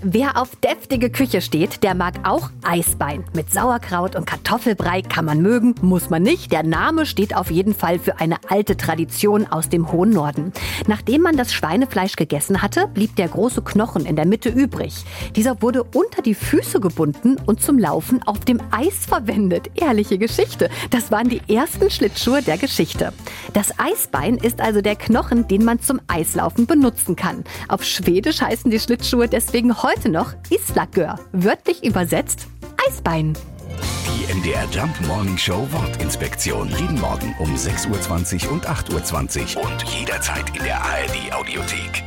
Wer auf deftige Küche steht, der mag auch Eisbein. Mit Sauerkraut und Kartoffelbrei kann man mögen, muss man nicht. Der Name steht auf jeden Fall für eine alte Tradition aus dem hohen Norden. Nachdem man das Schweinefleisch gegessen hatte, blieb der große Knochen in der Mitte übrig. Dieser wurde unter die Füße gebunden und zum Laufen auf dem Eis verwendet. Ehrliche Geschichte. Das waren die ersten Schlittschuhe der Geschichte. Das Eisbein ist also der Knochen, den man zum Eislaufen benutzen kann. Auf Schwedisch heißen die Schlittschuhe deswegen heute noch Islagör. Wörtlich übersetzt Eisbein. Die MDR Jump Morning Show Wortinspektion. Jeden Morgen um 6.20 Uhr und 8.20 Uhr und jederzeit in der ARD Audiothek.